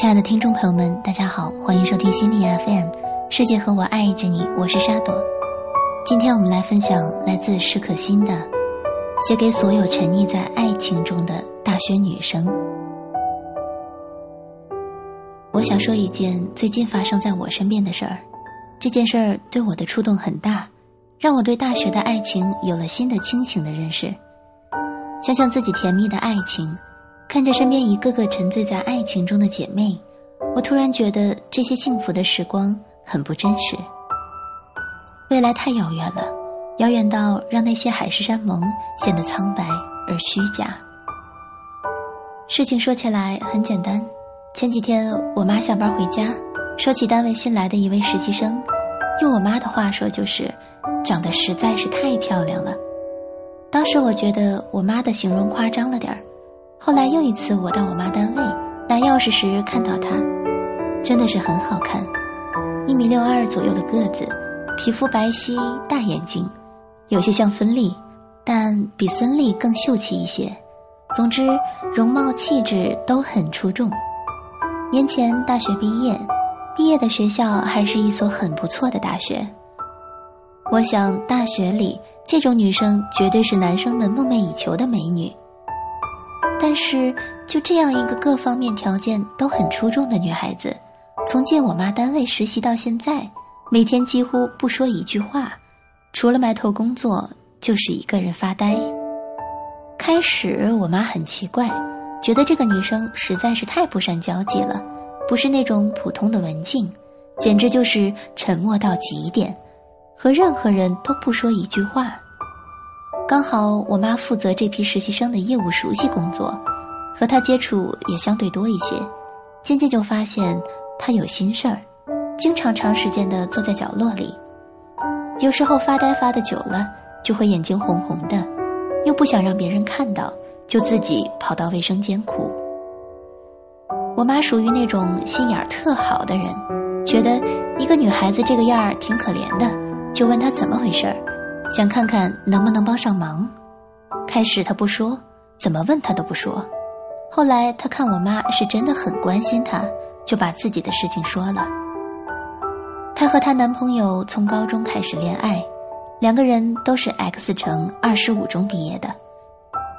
亲爱的听众朋友们，大家好，欢迎收听心理 FM，世界和我爱着你，我是沙朵。今天我们来分享来自史可欣的，写给所有沉溺在爱情中的大学女生。我想说一件最近发生在我身边的事儿，这件事儿对我的触动很大，让我对大学的爱情有了新的清醒的认识。想想自己甜蜜的爱情。看着身边一个个沉醉在爱情中的姐妹，我突然觉得这些幸福的时光很不真实。未来太遥远了，遥远到让那些海誓山盟显得苍白而虚假。事情说起来很简单，前几天我妈下班回家，说起单位新来的一位实习生，用我妈的话说就是，长得实在是太漂亮了。当时我觉得我妈的形容夸张了点儿。后来又一次，我到我妈单位拿钥匙时，看到她，真的是很好看，一米六二左右的个子，皮肤白皙，大眼睛，有些像孙俪，但比孙俪更秀气一些。总之，容貌气质都很出众。年前大学毕业，毕业的学校还是一所很不错的大学。我想，大学里这种女生绝对是男生们梦寐以求的美女。但是，就这样一个各方面条件都很出众的女孩子，从进我妈单位实习到现在，每天几乎不说一句话，除了埋头工作，就是一个人发呆。开始我妈很奇怪，觉得这个女生实在是太不善交际了，不是那种普通的文静，简直就是沉默到极点，和任何人都不说一句话。刚好我妈负责这批实习生的业务熟悉工作，和她接触也相对多一些，渐渐就发现她有心事儿，经常长时间的坐在角落里，有时候发呆发的久了，就会眼睛红红的，又不想让别人看到，就自己跑到卫生间哭。我妈属于那种心眼儿特好的人，觉得一个女孩子这个样儿挺可怜的，就问她怎么回事儿。想看看能不能帮上忙。开始他不说，怎么问他都不说。后来他看我妈是真的很关心他，就把自己的事情说了。她和她男朋友从高中开始恋爱，两个人都是 X 城二十五中毕业的，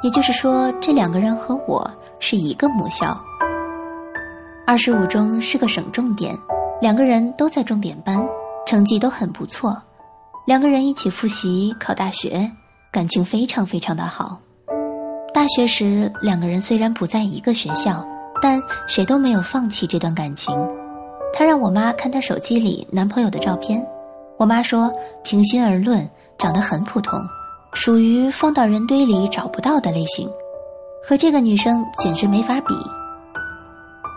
也就是说，这两个人和我是一个母校。二十五中是个省重点，两个人都在重点班，成绩都很不错。两个人一起复习考大学，感情非常非常的好。大学时，两个人虽然不在一个学校，但谁都没有放弃这段感情。他让我妈看他手机里男朋友的照片，我妈说，平心而论，长得很普通，属于放到人堆里找不到的类型，和这个女生简直没法比。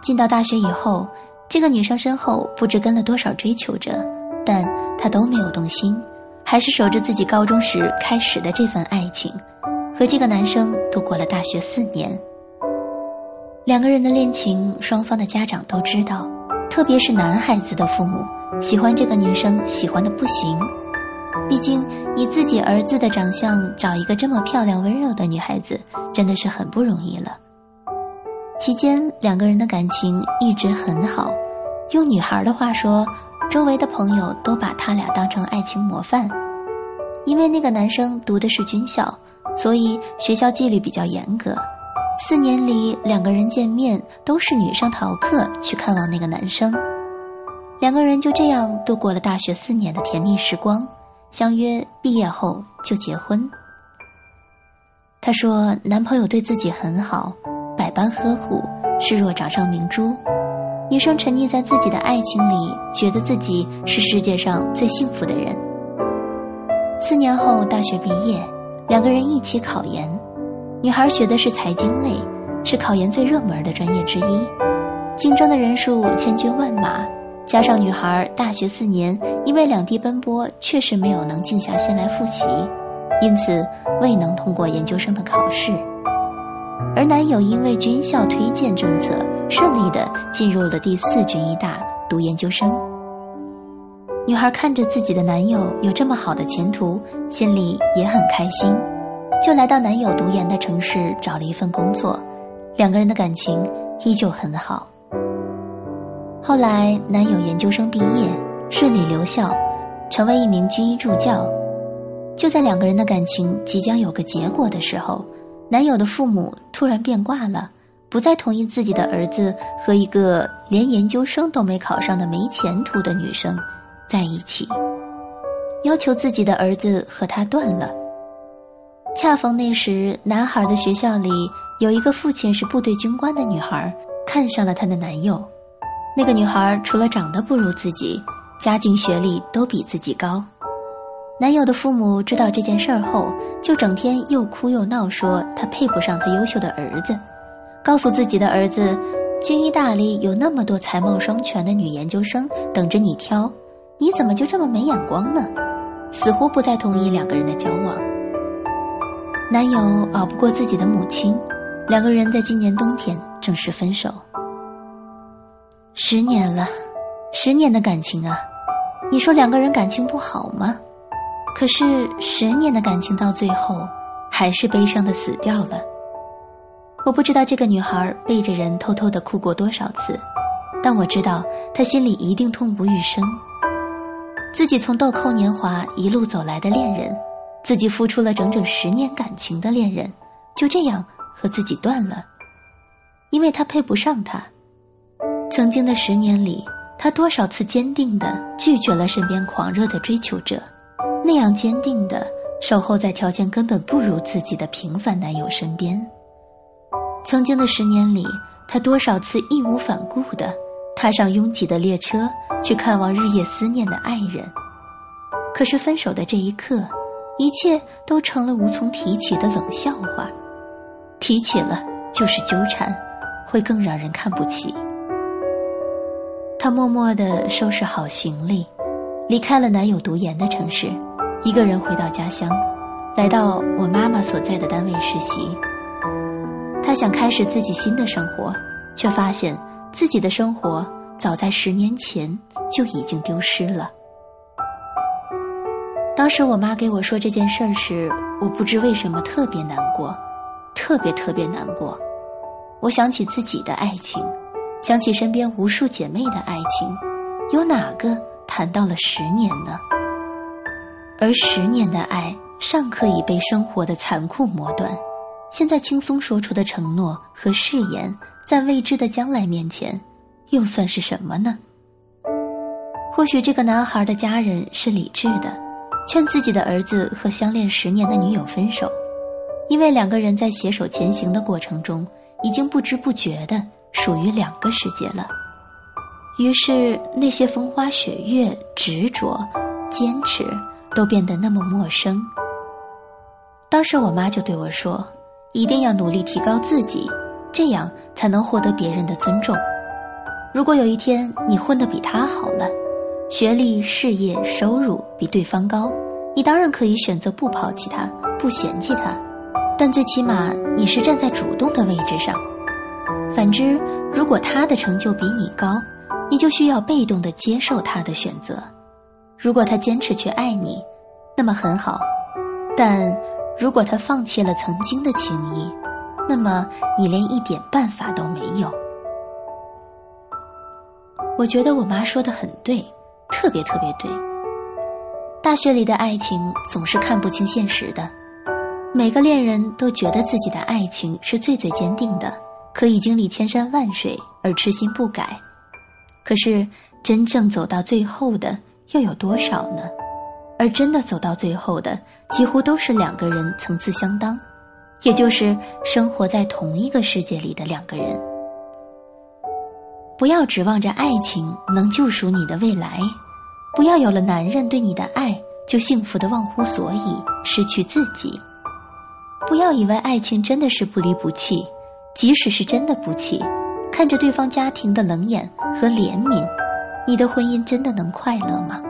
进到大学以后，这个女生身后不知跟了多少追求者，但她都没有动心。还是守着自己高中时开始的这份爱情，和这个男生度过了大学四年。两个人的恋情，双方的家长都知道，特别是男孩子的父母喜欢这个女生，喜欢的不行。毕竟以自己儿子的长相找一个这么漂亮温柔的女孩子，真的是很不容易了。期间两个人的感情一直很好，用女孩的话说。周围的朋友都把他俩当成爱情模范，因为那个男生读的是军校，所以学校纪律比较严格。四年里，两个人见面都是女生逃课去看望那个男生，两个人就这样度过了大学四年的甜蜜时光，相约毕业后就结婚。她说，男朋友对自己很好，百般呵护，视若掌上明珠。女生沉溺在自己的爱情里，觉得自己是世界上最幸福的人。四年后大学毕业，两个人一起考研。女孩学的是财经类，是考研最热门的专业之一，竞争的人数千军万马。加上女孩大学四年因为两地奔波，确实没有能静下心来复习，因此未能通过研究生的考试。而男友因为军校推荐政策。顺利的进入了第四军医大读研究生。女孩看着自己的男友有这么好的前途，心里也很开心，就来到男友读研的城市找了一份工作。两个人的感情依旧很好。后来，男友研究生毕业，顺利留校，成为一名军医助教。就在两个人的感情即将有个结果的时候，男友的父母突然变卦了，不再同意自己的儿子和一个连研究生都没考上的没前途的女生在一起，要求自己的儿子和他断了。恰逢那时，男孩的学校里有一个父亲是部队军官的女孩，看上了她的男友。那个女孩除了长得不如自己，家境学历都比自己高。男友的父母知道这件事儿后，就整天又哭又闹，说他配不上他优秀的儿子，告诉自己的儿子，军医大里有那么多才貌双全的女研究生等着你挑，你怎么就这么没眼光呢？死活不再同意两个人的交往。男友熬不过自己的母亲，两个人在今年冬天正式分手。十年了，十年的感情啊，你说两个人感情不好吗？可是十年的感情到最后，还是悲伤的死掉了。我不知道这个女孩背着人偷偷的哭过多少次，但我知道她心里一定痛不欲生。自己从豆蔻年华一路走来的恋人，自己付出了整整十年感情的恋人，就这样和自己断了，因为他配不上她。曾经的十年里，他多少次坚定的拒绝了身边狂热的追求者。那样坚定的守候在条件根本不如自己的平凡男友身边。曾经的十年里，他多少次义无反顾的踏上拥挤的列车去看望日夜思念的爱人。可是分手的这一刻，一切都成了无从提起的冷笑话。提起了就是纠缠，会更让人看不起。他默默的收拾好行李，离开了男友读研的城市。一个人回到家乡，来到我妈妈所在的单位实习。他想开始自己新的生活，却发现自己的生活早在十年前就已经丢失了。当时我妈给我说这件事儿时，我不知为什么特别难过，特别特别难过。我想起自己的爱情，想起身边无数姐妹的爱情，有哪个谈到了十年呢？而十年的爱尚可以被生活的残酷磨断，现在轻松说出的承诺和誓言，在未知的将来面前，又算是什么呢？或许这个男孩的家人是理智的，劝自己的儿子和相恋十年的女友分手，因为两个人在携手前行的过程中，已经不知不觉的属于两个世界了。于是那些风花雪月、执着、坚持。都变得那么陌生。当时我妈就对我说：“一定要努力提高自己，这样才能获得别人的尊重。如果有一天你混得比他好了，学历、事业、收入比对方高，你当然可以选择不抛弃他，不嫌弃他。但最起码你是站在主动的位置上。反之，如果他的成就比你高，你就需要被动的接受他的选择。”如果他坚持去爱你，那么很好；但如果他放弃了曾经的情谊，那么你连一点办法都没有。我觉得我妈说的很对，特别特别对。大学里的爱情总是看不清现实的，每个恋人都觉得自己的爱情是最最坚定的，可以经历千山万水而痴心不改。可是真正走到最后的。又有多少呢？而真的走到最后的，几乎都是两个人层次相当，也就是生活在同一个世界里的两个人。不要指望着爱情能救赎你的未来，不要有了男人对你的爱就幸福的忘乎所以，失去自己。不要以为爱情真的是不离不弃，即使是真的不弃，看着对方家庭的冷眼和怜悯。你的婚姻真的能快乐吗？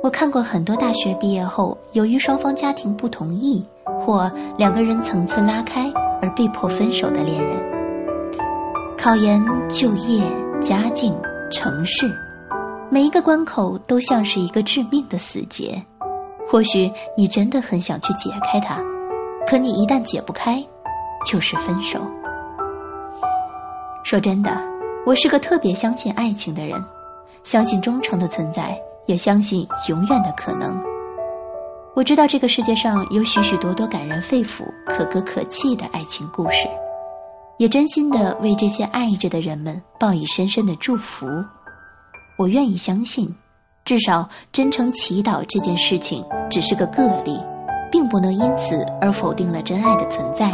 我看过很多大学毕业后，由于双方家庭不同意，或两个人层次拉开而被迫分手的恋人。考研、就业、家境、城市，每一个关口都像是一个致命的死结。或许你真的很想去解开它，可你一旦解不开，就是分手。说真的。我是个特别相信爱情的人，相信忠诚的存在，也相信永远的可能。我知道这个世界上有许许多多感人肺腑、可歌可泣的爱情故事，也真心的为这些爱着的人们报以深深的祝福。我愿意相信，至少真诚祈祷这件事情只是个个例，并不能因此而否定了真爱的存在。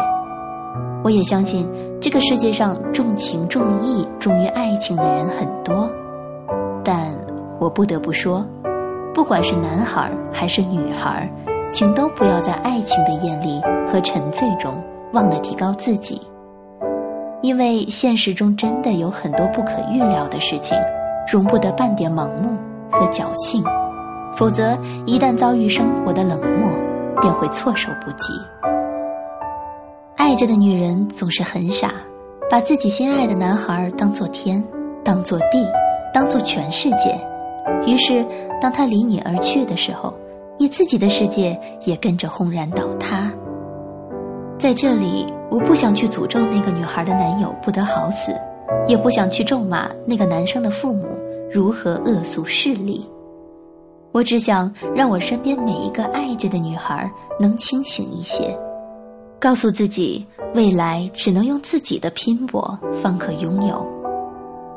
我也相信。这个世界上重情重义、重于爱情的人很多，但我不得不说，不管是男孩还是女孩，请都不要在爱情的艳丽和沉醉中忘了提高自己，因为现实中真的有很多不可预料的事情，容不得半点盲目和侥幸，否则一旦遭遇生活的冷漠，便会措手不及。爱着的女人总是很傻，把自己心爱的男孩当做天，当做地，当做全世界。于是，当他离你而去的时候，你自己的世界也跟着轰然倒塌。在这里，我不想去诅咒那个女孩的男友不得好死，也不想去咒骂那个男生的父母如何恶俗势利。我只想让我身边每一个爱着的女孩能清醒一些。告诉自己，未来只能用自己的拼搏方可拥有。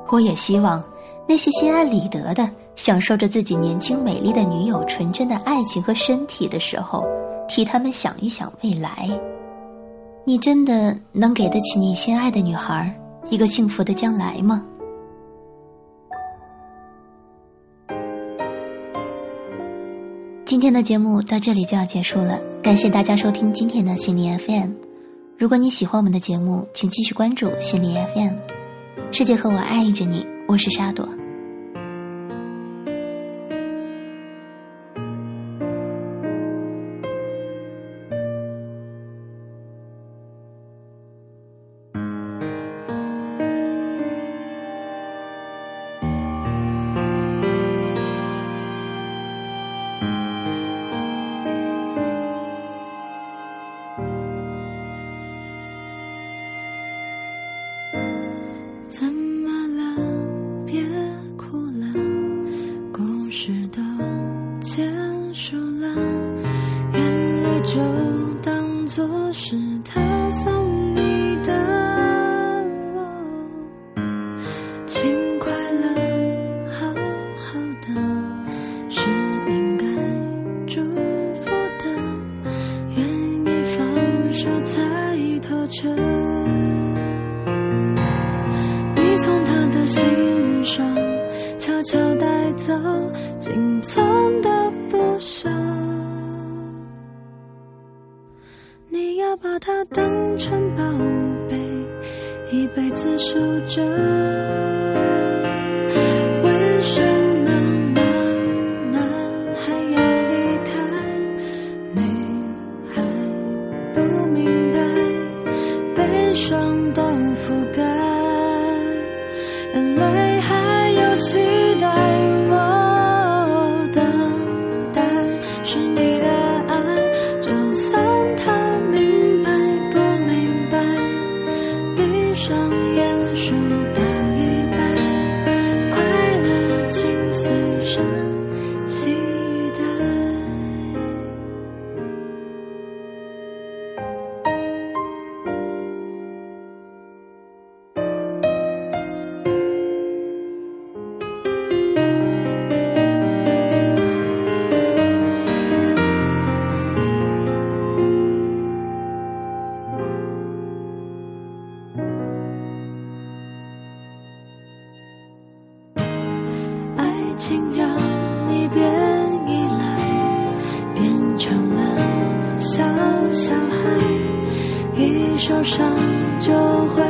我也希望那些心安理得的享受着自己年轻美丽的女友纯真的爱情和身体的时候，替他们想一想未来。你真的能给得起你心爱的女孩一个幸福的将来吗？今天的节目到这里就要结束了，感谢大家收听今天的心理 FM。如果你喜欢我们的节目，请继续关注心理 FM。世界和我爱着你，我是沙朵。辈子守着。受伤就会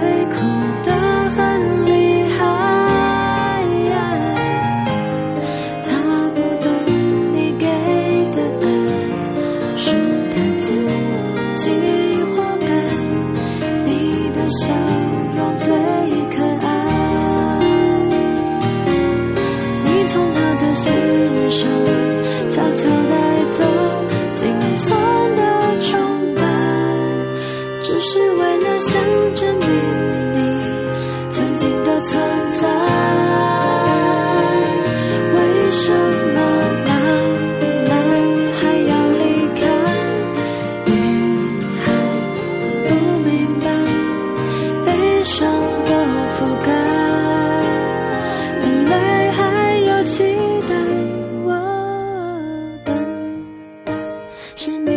是你